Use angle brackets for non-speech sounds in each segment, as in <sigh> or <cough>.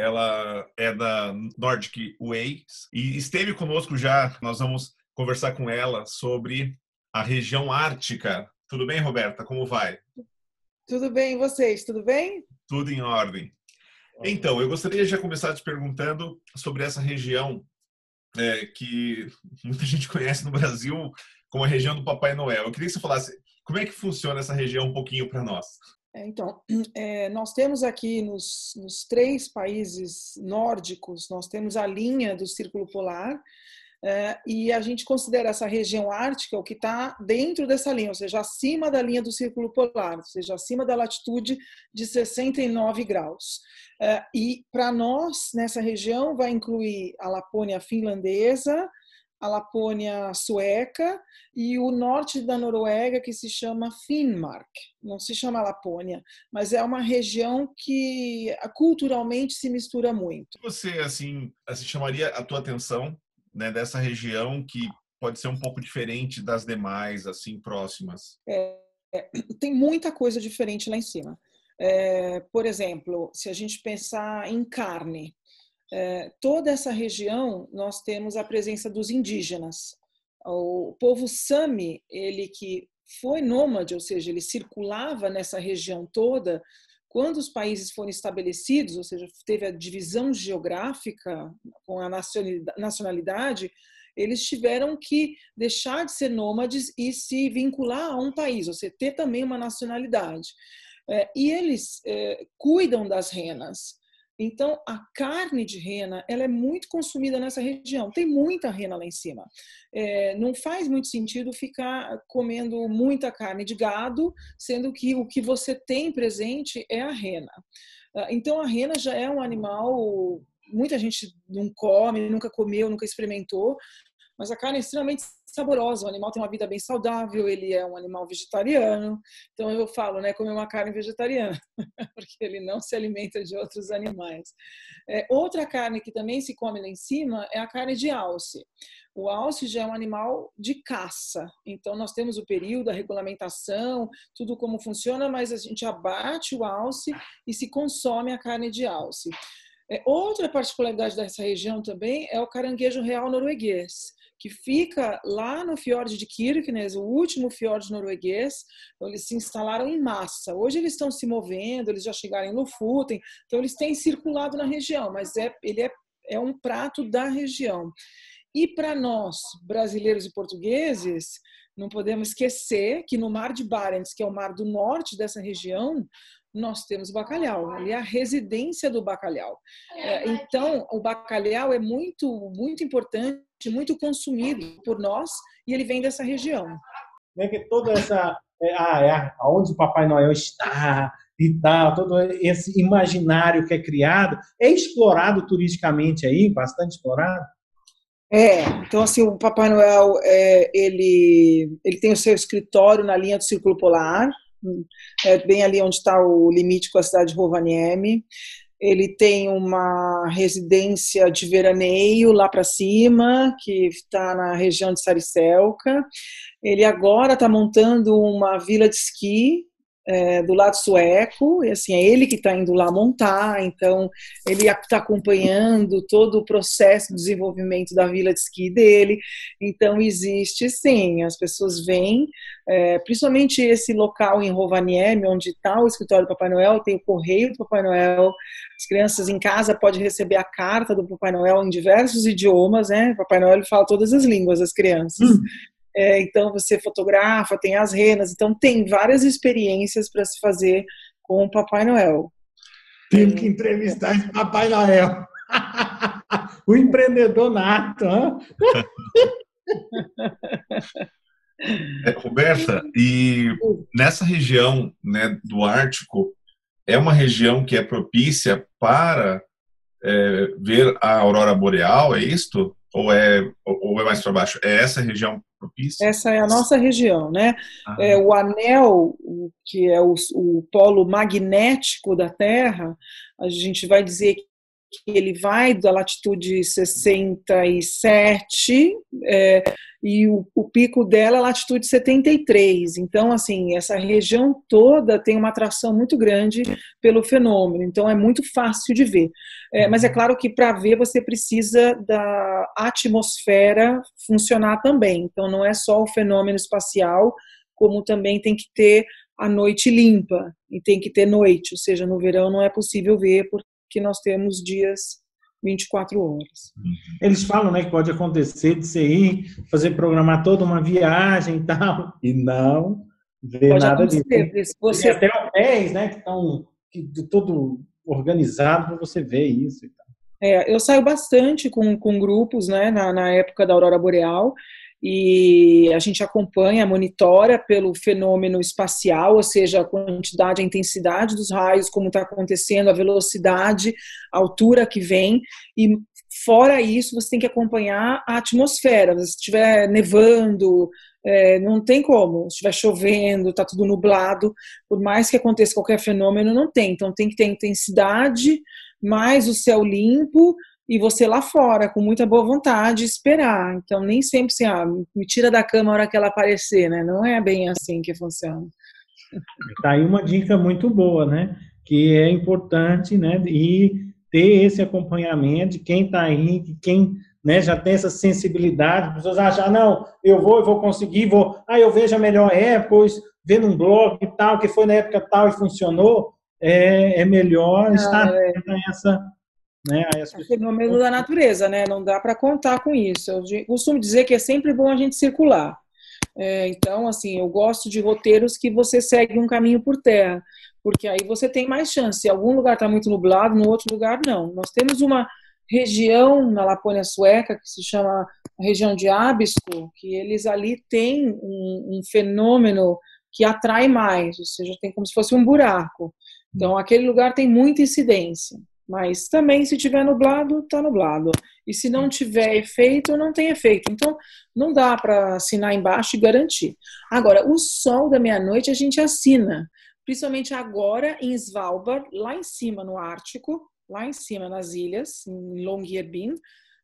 ela é da Nordic Ways e esteve conosco já. Nós vamos conversar com ela sobre a região ártica. Tudo bem, Roberta? Como vai? Tudo bem, e vocês? Tudo bem? Tudo em ordem. Então, eu gostaria de já começar te perguntando sobre essa região é, que muita gente conhece no Brasil como a região do Papai Noel. Eu queria que você falasse como é que funciona essa região um pouquinho para nós. É, então, <clears throat> é, nós temos aqui nos, nos, três países nórdicos, nós temos a linha do Círculo Polar, é, e a gente considera essa região ártica o que está dentro dessa linha, ou seja, acima da linha do Círculo Polar, ou seja, acima da latitude de 69 graus. É, e para nós, nessa região, vai incluir a Lapônia finlandesa, a Lapônia sueca e o norte da Noruega que se chama Finnmark. Não se chama Lapônia, mas é uma região que culturalmente se mistura muito. Você assim, assim chamaria a tua atenção né, dessa região que pode ser um pouco diferente das demais assim próximas? É, é, tem muita coisa diferente lá em cima. É, por exemplo, se a gente pensar em carne, toda essa região nós temos a presença dos indígenas. O povo Sami, ele que foi nômade, ou seja, ele circulava nessa região toda, quando os países foram estabelecidos, ou seja, teve a divisão geográfica com a nacionalidade, eles tiveram que deixar de ser nômades e se vincular a um país, ou seja, ter também uma nacionalidade. É, e eles é, cuidam das renas. Então, a carne de rena ela é muito consumida nessa região. Tem muita rena lá em cima. É, não faz muito sentido ficar comendo muita carne de gado, sendo que o que você tem presente é a rena. Ah, então, a rena já é um animal. Muita gente não come, nunca comeu, nunca experimentou, mas a carne é extremamente saborosa. O animal tem uma vida bem saudável, ele é um animal vegetariano. Então eu falo, né, comer uma carne vegetariana, <laughs> porque ele não se alimenta de outros animais. É, outra carne que também se come lá em cima é a carne de alce. O alce já é um animal de caça, então nós temos o período, a regulamentação, tudo como funciona, mas a gente abate o alce e se consome a carne de alce. É, outra particularidade dessa região também é o caranguejo real norueguês que fica lá no fiord de Kirkenes, o último fiord norueguês. Então, eles se instalaram em massa. Hoje eles estão se movendo, eles já chegaram em Lofoten, então eles têm circulado na região, mas é, ele é, é um prato da região. E para nós, brasileiros e portugueses, não podemos esquecer que no Mar de Barents, que é o mar do norte dessa região, nós temos bacalhau, ali é a residência do bacalhau. É, então, o bacalhau é muito, muito importante, muito consumido por nós e ele vem dessa região. É que toda essa, é, ah, é onde o Papai Noel está e tal, todo esse imaginário que é criado, é explorado turisticamente aí, bastante explorado? É, então assim, o Papai Noel, é, ele, ele tem o seu escritório na linha do Círculo Polar, é bem ali onde está o limite com a cidade de Rovaniemi. Ele tem uma residência de veraneio lá para cima, que está na região de Saricelca. Ele agora está montando uma vila de esqui é, do lado sueco, e assim, é ele que está indo lá montar, então ele está acompanhando todo o processo de desenvolvimento da vila de esqui dele, então existe sim, as pessoas vêm, é, principalmente esse local em Rovaniemi, onde está o escritório do Papai Noel, tem o correio do Papai Noel, as crianças em casa podem receber a carta do Papai Noel em diversos idiomas, né, o Papai Noel fala todas as línguas das crianças, hum. É, então você fotografa, tem as renas, então tem várias experiências para se fazer com o Papai Noel. Tenho que entrevistar esse Papai Noel. <laughs> o empreendedor nato. <laughs> É, Roberta, e nessa região né, do Ártico, é uma região que é propícia para é, ver a aurora boreal, é isto? Ou é, ou é mais para baixo? É essa região propícia? Essa é a nossa região, né? Ah. É, o anel, que é o, o polo magnético da Terra, a gente vai dizer que ele vai da latitude 67 é, e o, o, pico dela é latitude 73. Então, assim, essa região toda tem uma atração muito grande pelo fenômeno. Então, é muito fácil de ver. É, mas é uhum. claro que para ver você precisa da atmosfera funcionar também. Então, não é só o fenômeno espacial, como também tem que ter a noite limpa e tem que ter noite, ou seja, no verão não é possível ver porque nós temos dias 24 horas. Eles falam né, que pode acontecer de você ir, fazer programar toda uma viagem e tal, <laughs> e não ver pode nada disso. Você... Tem até hotéis né, que estão todo organizado para você ver isso. É, eu saio bastante com, com grupos né, na, na época da Aurora Boreal e a gente acompanha, monitora pelo fenômeno espacial, ou seja, a quantidade, a intensidade dos raios, como está acontecendo, a velocidade, a altura que vem, e fora isso, você tem que acompanhar a atmosfera. Se estiver nevando, é, não tem como. Se estiver chovendo, está tudo nublado, por mais que aconteça qualquer fenômeno, não tem. Então tem que ter intensidade, mais o céu limpo e você lá fora, com muita boa vontade, esperar. Então, nem sempre assim, ah, me tira da cama a hora que ela aparecer, né? Não é bem assim que funciona. Tá aí uma dica muito boa, né? Que é importante, né? E ter esse acompanhamento de quem está aí, de quem né, já tem essa sensibilidade, as pessoas acham, não, eu vou, eu vou conseguir, vou, ah, eu vejo a melhor época, pois vendo um blog e tal, que foi na época tal e funcionou, é, é melhor estar é. essa né? Aí as é fenômeno da natureza, né? Não dá para contar com isso. Eu costumo dizer que é sempre bom a gente circular. É, então, assim, eu gosto de roteiros que você segue um caminho por terra, porque aí você tem mais chance. Se algum lugar está muito nublado, no outro lugar não. Nós temos uma região na Lapônia Sueca que se chama região de Abisko, que eles ali têm um, um fenômeno que atrai mais, ou seja, tem como se fosse um buraco. Então, aquele lugar tem muita incidência. Mas também, se tiver nublado, está nublado. E se não tiver efeito, não tem efeito. Então, não dá para assinar embaixo e garantir. Agora, o sol da meia-noite a gente assina. Principalmente agora em Svalbard, lá em cima no Ártico, lá em cima nas ilhas, em Longyearbyen,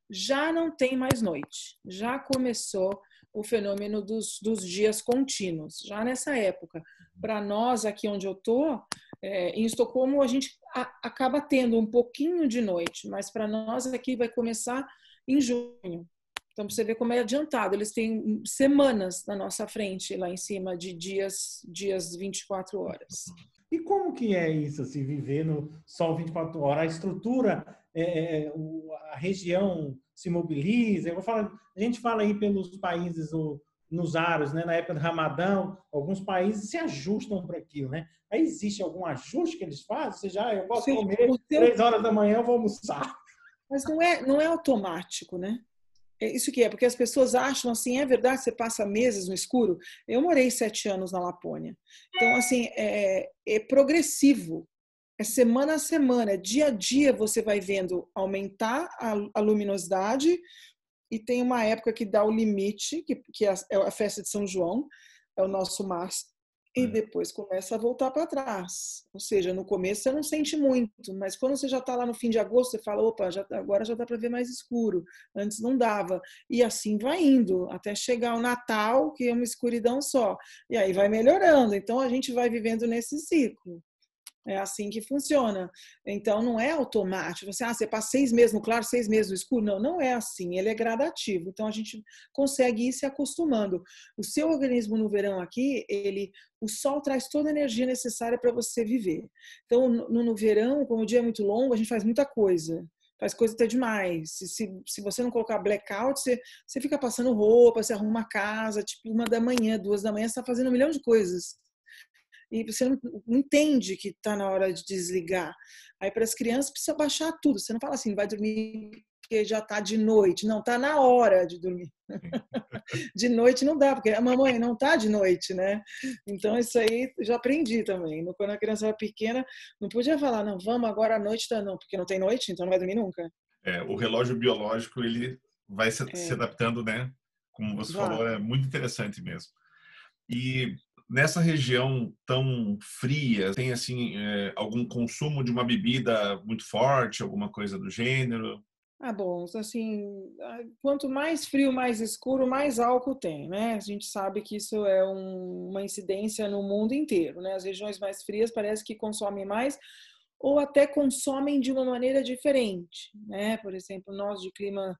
já não tem mais noite. Já começou o fenômeno dos, dos dias contínuos, já nessa época. Para nós, aqui onde eu estou, é, em Estocolmo, a gente a, acaba tendo um pouquinho de noite, mas para nós aqui vai começar em junho. Então, você vê como é adiantado. Eles têm semanas na nossa frente lá em cima de dias, dias 24 horas. E como que é isso, assim, viver no sol 24 horas? A estrutura, é, é a região se mobiliza? Eu vou falar, a gente fala aí pelos países nos aros, né, na época do Ramadão, alguns países se ajustam para aquilo, né? Aí existe algum ajuste que eles fazem? Você já, eu posso comer três horas da manhã, eu vou almoçar. Mas não é, não é automático, né? É isso que é, porque as pessoas acham assim, é verdade, você passa meses no escuro. Eu morei sete anos na Lapônia. Então, assim, é, é progressivo. É semana a semana, é dia a dia você vai vendo aumentar a, a luminosidade, e tem uma época que dá o limite, que, que é, é a festa de São João, é o nosso março, e é. depois começa a voltar para trás. Ou seja, no começo você não sente muito, mas quando você já está lá no fim de agosto, você fala, opa, já, agora já dá para ver mais escuro. Antes não dava. E assim vai indo, até chegar o Natal, que é uma escuridão só. E aí vai melhorando. Então a gente vai vivendo nesse ciclo. É assim que funciona. Então, não é automático. Você, ah, você passa seis meses no claro, seis meses no escuro. Não, não é assim. Ele é gradativo. Então, a gente consegue ir se acostumando. O seu organismo no verão aqui, ele, o sol traz toda a energia necessária para você viver. Então, no, no verão, como o dia é muito longo, a gente faz muita coisa faz coisa até demais. Se, se, se, você não colocar blackout, você, você fica passando roupa, você arruma a casa, tipo, uma da manhã, duas da manhã, você está fazendo um milhão de coisas e você não, entende que está na hora de desligar. Aí para as crianças precisa baixar tudo. Você não fala assim, vai dormir porque já está de noite. Não, está na hora de dormir. <laughs> de noite não dá, porque a mamãe não está de noite, né? Então isso aí já aprendi também. Quando a criança era pequena, não podia falar, não, vamos agora à noite, tá? não, porque não tem noite, então não vai dormir nunca. É, o relógio biológico ele vai se, é. se adaptando, né? Como você vai. falou, é muito interessante mesmo. E nessa região tão fria, tem assim é, algum consumo de uma bebida muito forte, alguma coisa do gênero? Ah, bom, assim, quanto mais frio, mais escuro, mais álcool tem, né? A gente sabe que isso é um, uma incidência no mundo inteiro, né? As regiões mais frias parece que consomem mais ou até consomem de uma maneira diferente, né? Por exemplo, nós de clima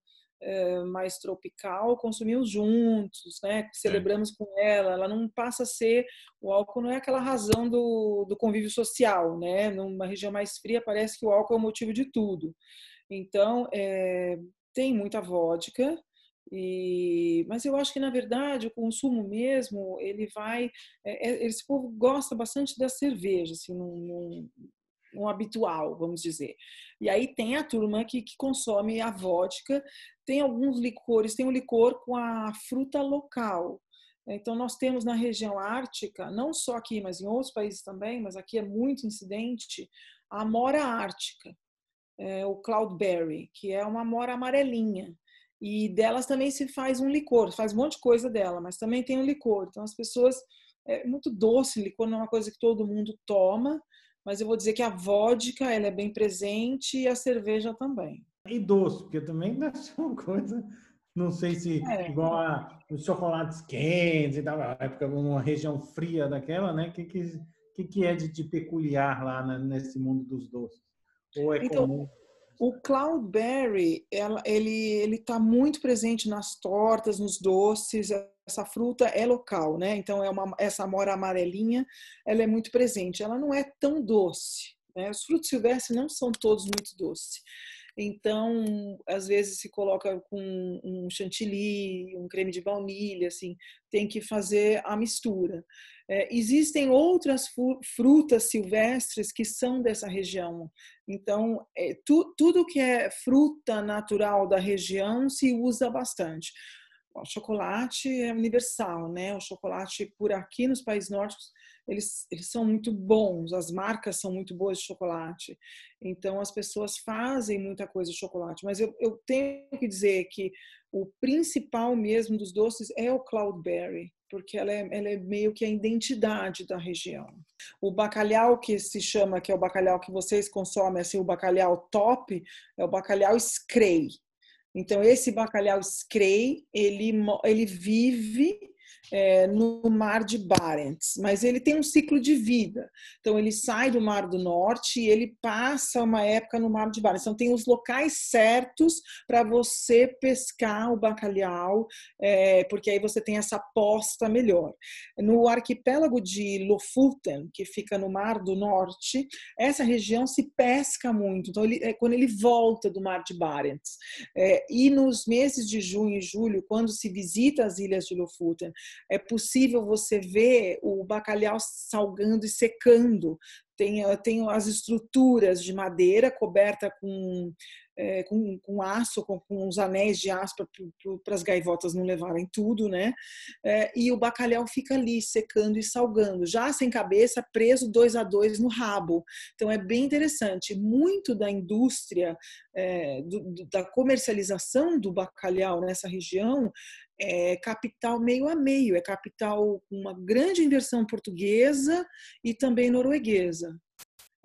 mais tropical consumimos juntos, né? Celebramos com ela. Ela não passa a ser o álcool não é aquela razão do, do convívio social, né? Numa região mais fria parece que o álcool é o motivo de tudo. Então, é, tem muita vodka, e, mas eu acho que na verdade o consumo mesmo ele vai é, esse povo gosta bastante da cerveja assim num, num, habitual vamos dizer e aí tem a turma que, que consome a vodka tem alguns licores tem um licor com a fruta local então nós temos na região ártica não só aqui mas em outros países também mas aqui é muito incidente a mora ártica é, o cloudberry, que é uma mora amarelinha. E delas também se faz um licor, faz um monte de coisa dela, mas também tem um licor. Então as pessoas é muito doce, licor não é uma coisa que todo mundo toma, mas eu vou dizer que a vodka ela é bem presente e a cerveja também. E doce, porque também <laughs> deve ser uma coisa, não sei se é. igual a, os chocolates quentes e tal, época numa região fria daquela, né? O que, que, que é de, de peculiar lá nesse mundo dos doces? Ou é então, comum? O cloudberry, ela, ele ele está muito presente nas tortas, nos doces. Essa fruta é local, né? Então é uma essa amora amarelinha, ela é muito presente. Ela não é tão doce. Né? Os frutos silvestres não são todos muito doces. Então, às vezes se coloca com um chantilly, um creme de baunilha, assim, tem que fazer a mistura. É, existem outras frutas silvestres que são dessa região. Então, é, tu, tudo que é fruta natural da região se usa bastante. O chocolate é universal, né? O chocolate por aqui nos países nórdicos eles, eles são muito bons, as marcas são muito boas de chocolate. Então, as pessoas fazem muita coisa de chocolate. Mas eu, eu tenho que dizer que o principal mesmo dos doces é o Cloudberry, porque ela é, ela é meio que a identidade da região. O bacalhau que se chama, que é o bacalhau que vocês consomem, assim, o bacalhau top, é o bacalhau Screy. Então, esse bacalhau Screy, ele, ele vive é, no mar de Barents, mas ele tem um ciclo de vida. Então ele sai do Mar do Norte e ele passa uma época no Mar de Barents. Então tem os locais certos para você pescar o bacalhau, é, porque aí você tem essa posta melhor. No arquipélago de Lofoten, que fica no Mar do Norte, essa região se pesca muito. Então ele, é quando ele volta do Mar de Barents é, e nos meses de junho e julho, quando se visita as ilhas de Lofoten, é possível você ver o bacalhau salgando e secando. Tem, tem as estruturas de madeira coberta com é, com, com, aço, com, com uns anéis de aço para as gaivotas não levarem tudo, né? É, e o bacalhau fica ali secando e salgando, já sem cabeça, preso dois a dois no rabo. Então é bem interessante. Muito da indústria é, do, do, da comercialização do bacalhau nessa região é capital meio a meio, é capital com uma grande inversão portuguesa e também norueguesa.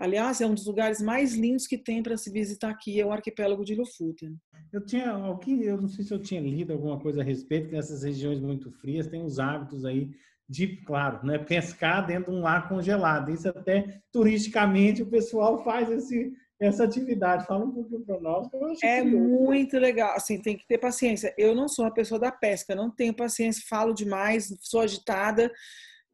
Aliás, é um dos lugares mais lindos que tem para se visitar aqui, é o arquipélago de Lofoten. Eu tinha, aqui, eu não sei se eu tinha lido alguma coisa a respeito, que nessas regiões muito frias tem os hábitos aí de, claro, né, pescar dentro de um mar congelado. Isso até turisticamente o pessoal faz esse, essa atividade. Fala um pouquinho para nós. é curioso. muito legal. Assim, tem que ter paciência. Eu não sou uma pessoa da pesca, não tenho paciência, falo demais, sou agitada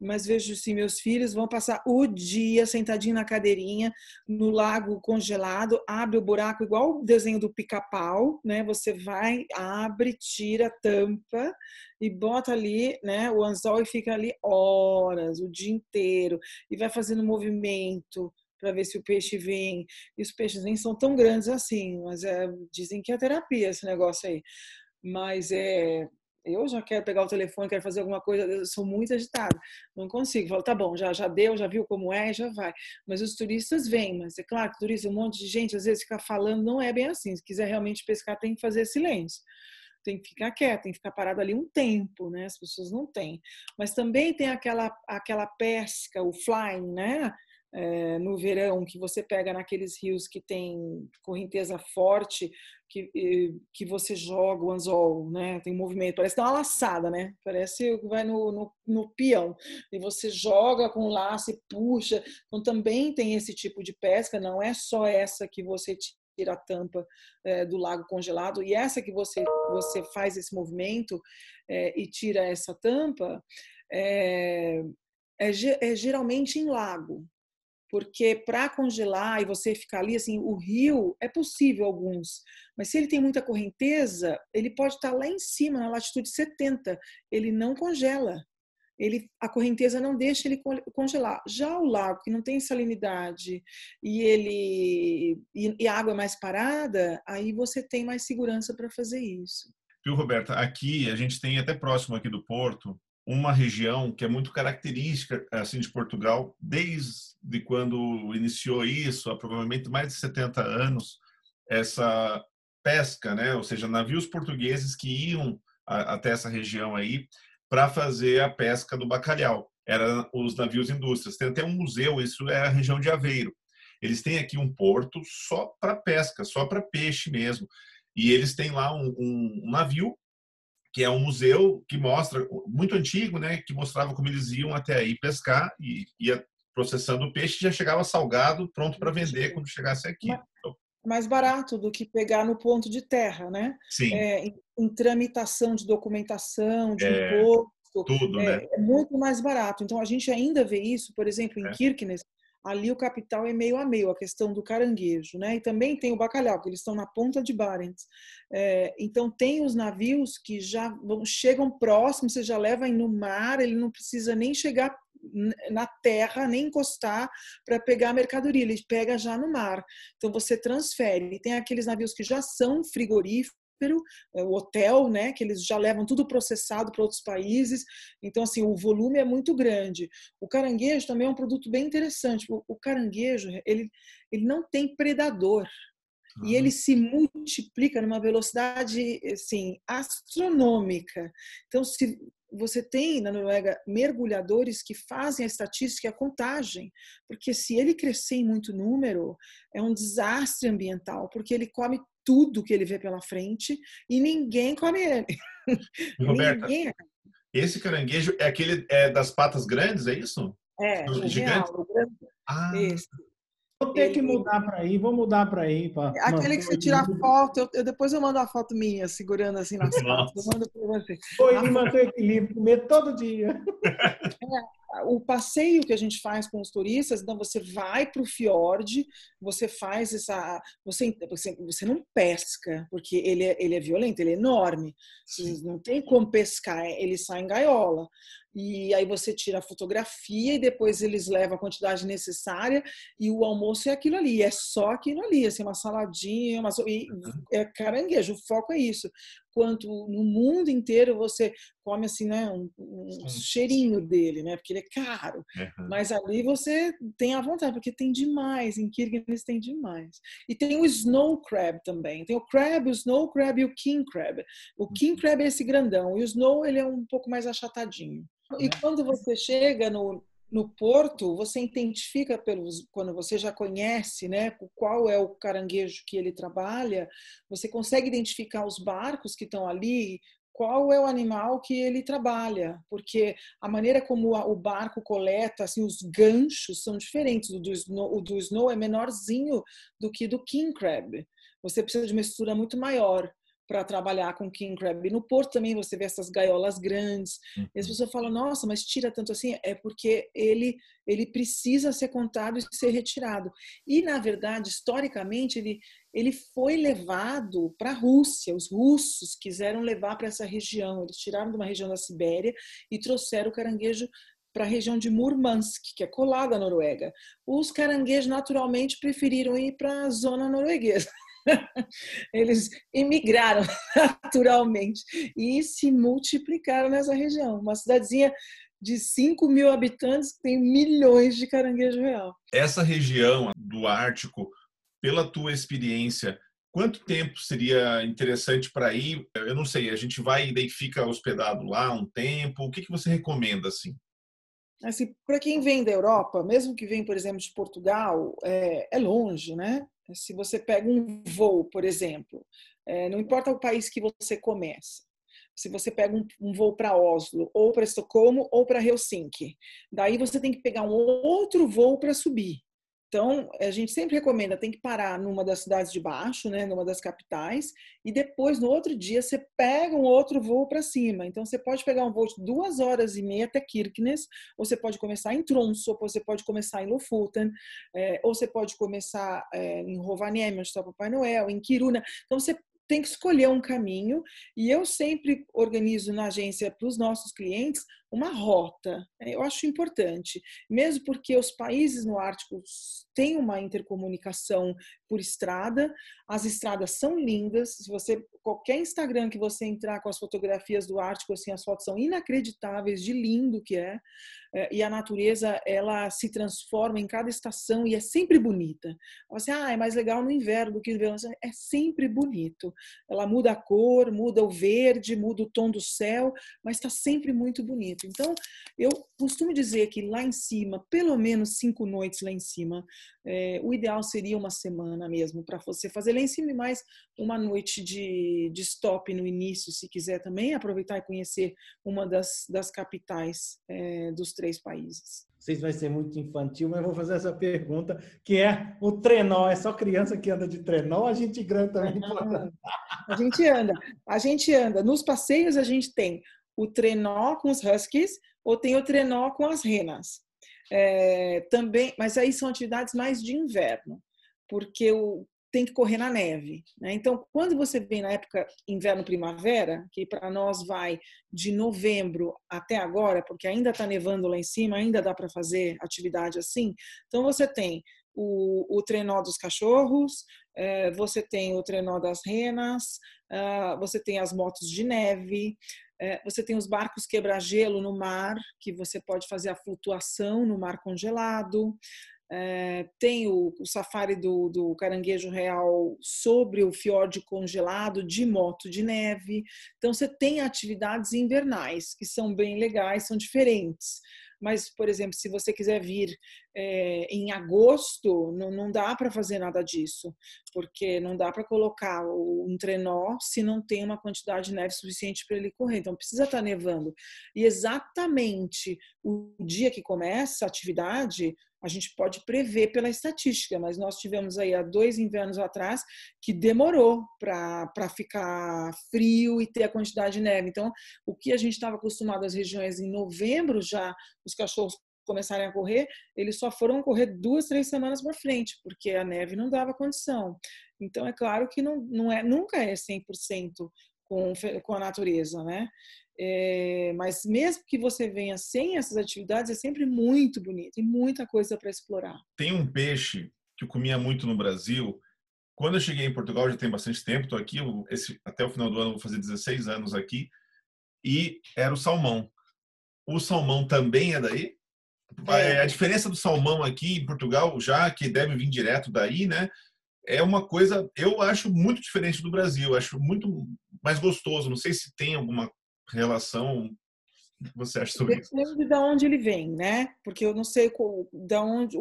mas vejo assim, meus filhos vão passar o dia sentadinho na cadeirinha, no lago congelado, abre o buraco igual o desenho do pica-pau, né? Você vai, abre, tira a tampa e bota ali, né, o anzol e fica ali horas, o dia inteiro, e vai fazendo movimento, para ver se o peixe vem. E os peixes nem são tão grandes assim, mas é, dizem que é terapia esse negócio aí. Mas é, eu já quero pegar o telefone, quero fazer alguma coisa, eu sou muito agitada, não consigo. Falo, tá bom, já, já deu, já viu como é, já vai. Mas os turistas vêm, mas é claro que turista, um monte de gente, às vezes ficar falando, não é bem assim. Se quiser realmente pescar, tem que fazer silêncio. Tem que ficar quieto, tem que ficar parado ali um tempo, né? As pessoas não têm. Mas também tem aquela, aquela pesca, o flying, né? É, no verão, que você pega naqueles rios que tem correnteza forte, que, que você joga o anzol, né? Tem movimento, parece uma laçada, né? Parece que vai no, no, no peão. E você joga com laço e puxa. Então também tem esse tipo de pesca, não é só essa que você tira a tampa é, do lago congelado, e essa que você, você faz esse movimento é, e tira essa tampa, é, é geralmente em lago, porque para congelar e você ficar ali, assim, o rio é possível alguns, mas se ele tem muita correnteza, ele pode estar lá em cima, na latitude 70, ele não congela. Ele, a correnteza não deixa ele congelar. Já o lago, que não tem salinidade e ele e, e a água é mais parada, aí você tem mais segurança para fazer isso. Viu, Roberta? Aqui a gente tem até próximo aqui do porto uma região que é muito característica assim de Portugal desde quando iniciou isso, há provavelmente mais de 70 anos, essa pesca, né? Ou seja, navios portugueses que iam a, até essa região aí para fazer a pesca do bacalhau. Eram os navios indústrias. Tem até um museu, isso é a região de Aveiro. Eles têm aqui um porto só para pesca, só para peixe mesmo. E eles têm lá um, um navio que é um museu que mostra, muito antigo, né, que mostrava como eles iam até aí pescar e ia processando o peixe já chegava salgado, pronto para vender quando chegasse aqui. Então mais barato do que pegar no ponto de terra, né? Sim. É, em, em, tramitação de documentação, de é, imposto. Tudo, é, né? é muito mais barato. Então a gente ainda vê isso, por exemplo, em é. Kirkenes, ali o capital é meio a meio, a questão do caranguejo, né? E também tem o bacalhau, que eles estão na ponta de Barents. É, então tem os navios que já vão, chegam próximos, você já leva no mar, ele não precisa nem chegar na terra, nem encostar para pegar a mercadoria, ele pega já no mar. Então você transfere. E tem aqueles navios que já são frigoríficos, é, o hotel, né, que eles já levam tudo processado para outros países. Então, assim, o volume é muito grande. O caranguejo também é um produto bem interessante. O, caranguejo, ele, ele não tem predador. Uhum. E ele se multiplica numa velocidade, assim, astronômica. Então, se você tem na Noruega mergulhadores que fazem a estatística e a contagem, porque se ele crescer em muito número, é um desastre ambiental, porque ele come tudo que ele vê pela frente e ninguém come ele. Roberta, ninguém... esse caranguejo é aquele é, das patas grandes, é isso? É, o gigante. Real, o grande. Ah. Esse. Vou ter ele... que mudar para aí, vou mudar para aí. Pra Aquele que você tira a foto, eu, eu, depois eu mando a foto minha, segurando assim nas fotos. Eu mando para você. Foi, a... manter o equilíbrio, comer todo dia. <laughs> É, o passeio que a gente faz com os turistas, então você vai para o fiord, você faz essa, você, você, você não pesca porque ele é, ele é violento, ele é enorme, não tem como pescar, ele sai em gaiola e aí você tira a fotografia e depois eles levam a quantidade necessária e o almoço é aquilo ali, é só aquilo ali, assim, uma saladinha, uma, e, uhum. é caranguejo, o foco é isso. Quanto no mundo inteiro você come assim, né, um, um cheirinho dele, né, porque ele é caro. Uhum. Mas ali você tem a vontade, porque tem demais, em Kirguiz tem demais. E tem o snow crab também, tem o crab, o snow crab e o king crab. O king uhum. crab é esse grandão e o snow ele é um pouco mais achatadinho. E né? quando você chega no, no porto, você identifica pelos quando você já conhece, né, qual é o caranguejo que ele trabalha, você consegue identificar os barcos que estão ali, qual é o animal que ele trabalha, porque a maneira como o barco coleta, assim, os ganchos são diferentes. O do snow, o do snow é menorzinho do que do king crab. Você precisa de uma estrutura muito maior para trabalhar com king crab. No porto também você vê essas gaiolas grandes. Uhum. E as uhum. pessoas falam: "Nossa, mas tira tanto assim?" É porque ele ele precisa ser contado e ser retirado. E na verdade, historicamente, ele ele foi levado para a Rússia. Os russos quiseram levar para essa região. Eles tiraram de uma região da Sibéria e trouxeram o caranguejo para a região de Murmansk, que é colada à Noruega. Os caranguejos naturalmente preferiram ir para a zona norueguesa. <laughs> <laughs> Eles emigraram <laughs> naturalmente e se multiplicaram nessa região. Uma cidadezinha de 5 mil habitantes que tem milhões de caranguejo real. Essa região do Ártico, pela tua experiência, quanto tempo seria interessante para ir? Eu não sei, a gente vai e daí fica hospedado lá um tempo. O que, que você recomenda assim? Assim, para quem vem da Europa, mesmo que vem, por exemplo, de Portugal, é, é longe, né? Se você pega um voo, por exemplo, é, não importa o país que você começa, se você pega um, um voo para Oslo, ou para Estocolmo, ou para Helsinki, daí você tem que pegar um outro voo para subir. Então, a gente sempre recomenda, tem que parar numa das cidades de baixo, né, numa das capitais, e depois, no outro dia, você pega um outro voo para cima. Então, você pode pegar um voo de duas horas e meia até Kirkenes, ou você pode começar em Tromsø, ou você pode começar em Lofoten, é, ou você pode começar é, em Rovaniemi, onde está o Papai Noel, em Kiruna. Então, você tem que escolher um caminho e eu sempre organizo na agência para os nossos clientes uma rota. Né? Eu acho importante, mesmo porque os países no Ártico têm uma intercomunicação por estrada, as estradas são lindas. Se você qualquer Instagram que você entrar com as fotografias do Ártico, assim, as fotos são inacreditáveis de lindo que é. é e a natureza ela se transforma em cada estação e é sempre bonita. Você, ah, é mais legal no inverno do que no verão. É sempre bonito. Ela muda a cor, muda o verde, muda o tom do céu, mas está sempre muito bonito. Então, eu costumo dizer que lá em cima, pelo menos cinco noites lá em cima, é, o ideal seria uma semana mesmo para você fazer lá em cima e mais uma noite de, de stop no início, se quiser também aproveitar e conhecer uma das, das capitais é, dos três países. Não sei se vai ser muito infantil, mas vou fazer essa pergunta, que é o trenó. É só criança que anda de trenó, a gente grande também? A gente anda. A gente anda. Nos passeios a gente tem o trenó com os huskies ou tem o trenó com as renas. É, também, mas aí são atividades mais de inverno, porque o, tem que correr na neve. Né? Então, quando você vem na época inverno-primavera, que para nós vai de novembro até agora, porque ainda está nevando lá em cima, ainda dá para fazer atividade assim. Então, você tem o, o trenó dos cachorros, é, você tem o trenó das renas, ah, você tem as motos de neve, você tem os barcos quebra-gelo no mar, que você pode fazer a flutuação no mar congelado. É, tem o, o safari do, do, caranguejo real sobre o fiord congelado de moto de neve. Então, você tem atividades invernais que são bem legais, são diferentes mas, por exemplo, se você quiser vir é, em agosto, não, não dá para fazer nada disso, porque não dá para colocar um trenó se não tem uma quantidade de neve suficiente para ele correr. Então, precisa estar tá nevando. E exatamente o dia que começa a atividade, a gente pode prever pela estatística, mas nós tivemos aí há dois invernos atrás que demorou para ficar frio e ter a quantidade de neve. Então, o que a gente estava acostumado às regiões em novembro já, os cachorros começarem a correr, eles só foram correr duas, três semanas para frente, porque a neve não dava condição. Então, é claro que não, não é, nunca é 100% com, com a natureza, né? É, mas mesmo que você venha sem essas atividades, é sempre muito bonito e muita coisa para explorar. Tem um peixe que eu comia muito no Brasil. Quando eu cheguei em Portugal, já tem bastante tempo, estou aqui, esse, até o final do ano vou fazer 16 anos aqui, e era o salmão. O salmão também é daí? É. A diferença do salmão aqui em Portugal, já que deve vir direto daí, né? É uma coisa, eu acho muito diferente do Brasil, acho muito mais gostoso. Não sei se tem alguma relação você acha sobre Depende isso? Depende de onde ele vem, né? Porque eu não sei da onde,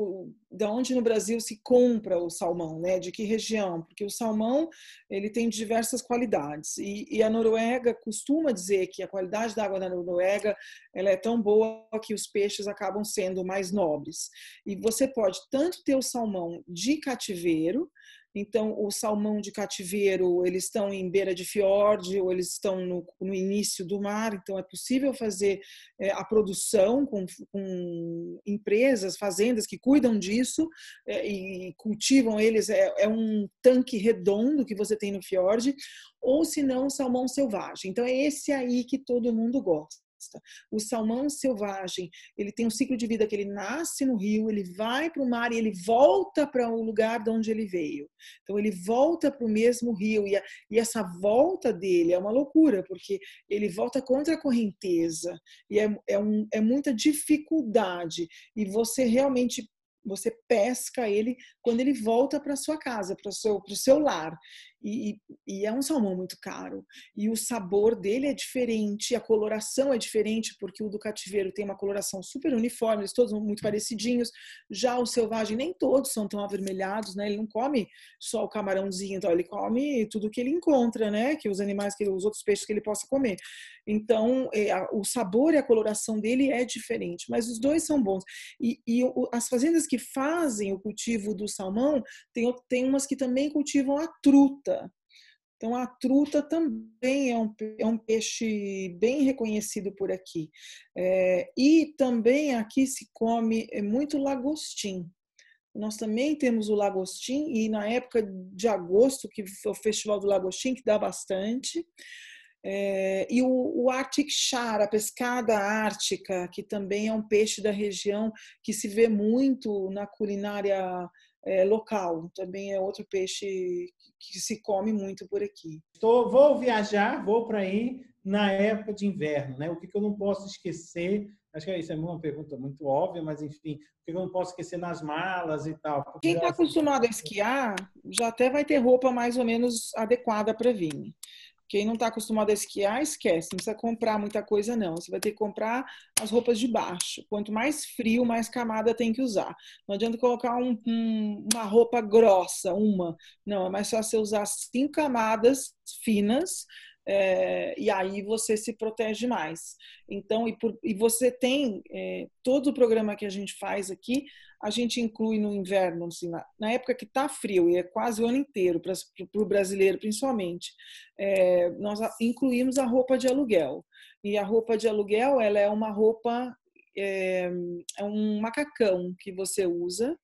da onde no Brasil se compra o salmão, né? De que região? Porque o salmão ele tem diversas qualidades e, e, a Noruega costuma dizer que a qualidade da água da Noruega ela é tão boa que os peixes acabam sendo mais nobres. E você pode tanto ter o salmão de cativeiro então, o salmão de cativeiro, eles estão em beira de fiord ou eles estão no, no início do mar. Então, é possível fazer é, a produção com, com, empresas, fazendas que cuidam disso é, e cultivam eles. É, é, um tanque redondo que você tem no fiord, ou se não, salmão selvagem. Então, é esse aí que todo mundo gosta. O salmão selvagem, ele tem um ciclo de vida que ele nasce no rio, ele vai para o mar e ele volta para o lugar de onde ele veio. Então ele volta para o mesmo rio e, a, e essa volta dele é uma loucura, porque ele volta contra a correnteza e é, é, um, é muita dificuldade e você realmente você pesca ele quando ele volta para sua casa, para o seu, seu lar. E, e, é um salmão muito caro. E o sabor dele é diferente, a coloração é diferente, porque o do cativeiro tem uma coloração super uniforme, eles todos muito parecidinhos. Já o selvagem, nem todos são tão avermelhados, né? Ele não come só o camarãozinho, então ele come tudo que ele encontra, né? Que os animais, que os outros peixes que ele possa comer. Então, é, o sabor e a coloração dele é diferente, mas os dois são bons. E, e as fazendas que fazem o cultivo do salmão, tem, tem umas que também cultivam a truta. Então, a truta também é um, é um peixe bem reconhecido por aqui. É, e também aqui se come é muito lagostim. Nós também temos o lagostim, e na época de agosto, que é o Festival do Lagostim, que dá bastante. É, e o, o Arctic Char, a pescada ártica, que também é um peixe da região que se vê muito na culinária é, local. Também é outro peixe que, se come muito por aqui. Estou, vou viajar, vou para aí na época de inverno, né? O que, que eu não posso esquecer? Acho que isso é uma pergunta muito óbvia, mas enfim, o que eu não posso esquecer nas malas e tal? Quem está acostumado a esquiar já até vai ter roupa mais ou menos adequada para vir. Quem não está acostumado a esquiar, esquece. Não precisa comprar muita coisa, não. Você vai ter que comprar as roupas de baixo. Quanto mais frio, mais camada tem que usar. Não adianta colocar um, um, uma roupa grossa, uma. Não, é mais só você usar cinco camadas finas é, e aí você se protege mais. Então, e, por, e você tem é, todo o programa que a gente faz aqui, a gente inclui no inverno, assim, na, época que está frio, e é quase o ano inteiro, para o brasileiro principalmente, é, nós incluímos a roupa de aluguel. E a roupa de aluguel, ela é uma roupa, é, é um macacão que você usa,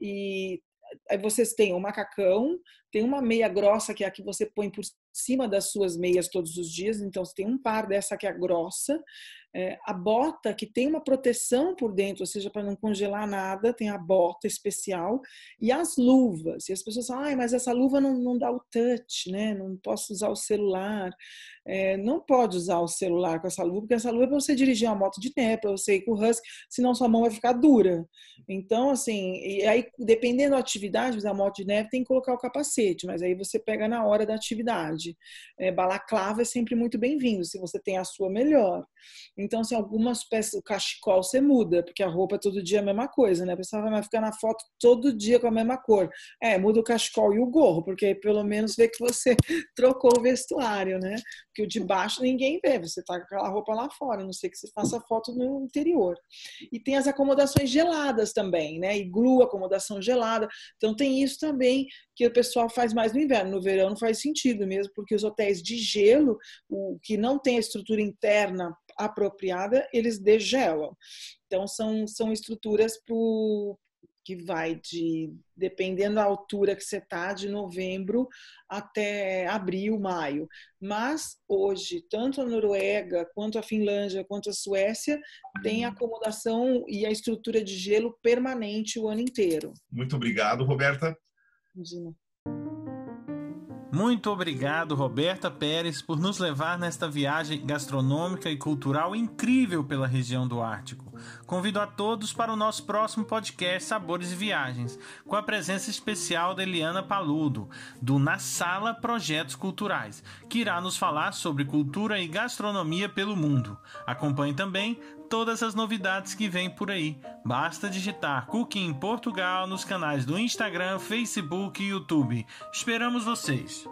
e aí vocês têm o um macacão, tem uma meia grossa que é a que você põe por cima das suas meias todos os dias, então você tem um par dessa que é grossa, é, a bota que tem uma proteção por dentro, ou seja, para não congelar nada, tem a bota especial e as luvas. E as pessoas falam, ah, mas essa luva não, não dá o touch, né? Não posso usar o celular. É, não pode usar o celular com essa luva, porque essa luva é para você dirigir uma moto de neve, para você ir com o husky, senão sua mão vai ficar dura. Então, assim, e aí dependendo da atividade, da moto de neve tem que colocar o capacete, mas aí você pega na hora da atividade. É, balaclava é sempre muito bem-vindo, se você tem a sua melhor. Então, assim, algumas peças, o cachecol você muda, porque a roupa todo dia é a mesma coisa, né? A pessoa vai ficar na foto todo dia com a mesma cor. É, muda o cachecol e o gorro, porque aí pelo menos vê que você <laughs> trocou o vestuário, né? Porque o de baixo ninguém vê, você tá com aquela roupa lá fora, a não sei que você faça foto no interior. E tem as acomodações geladas também, né? Iglu, acomodação gelada. Então tem isso também que o pessoal faz mais no inverno. No verão não faz sentido mesmo, porque os hotéis de gelo, o que não tem a estrutura interna apropriada, eles degelam. Então, são, são estruturas pro, que vai de, dependendo da altura que você está, de novembro até abril, maio. Mas hoje, tanto a Noruega, quanto a Finlândia, quanto a Suécia, tem acomodação e a estrutura de gelo permanente o ano inteiro. Muito obrigado, Roberta. Imagina. Muito obrigado, Roberta Pérez, por nos levar nesta viagem gastronômica e cultural incrível pela região do Ártico. Convido a todos para o nosso próximo podcast Sabores e Viagens, com a presença especial da Eliana Paludo, do Na Sala Projetos Culturais, que irá nos falar sobre cultura e gastronomia pelo mundo. Acompanhe também todas as novidades que vêm por aí. Basta digitar Cooking em Portugal nos canais do Instagram, Facebook e YouTube. Esperamos vocês!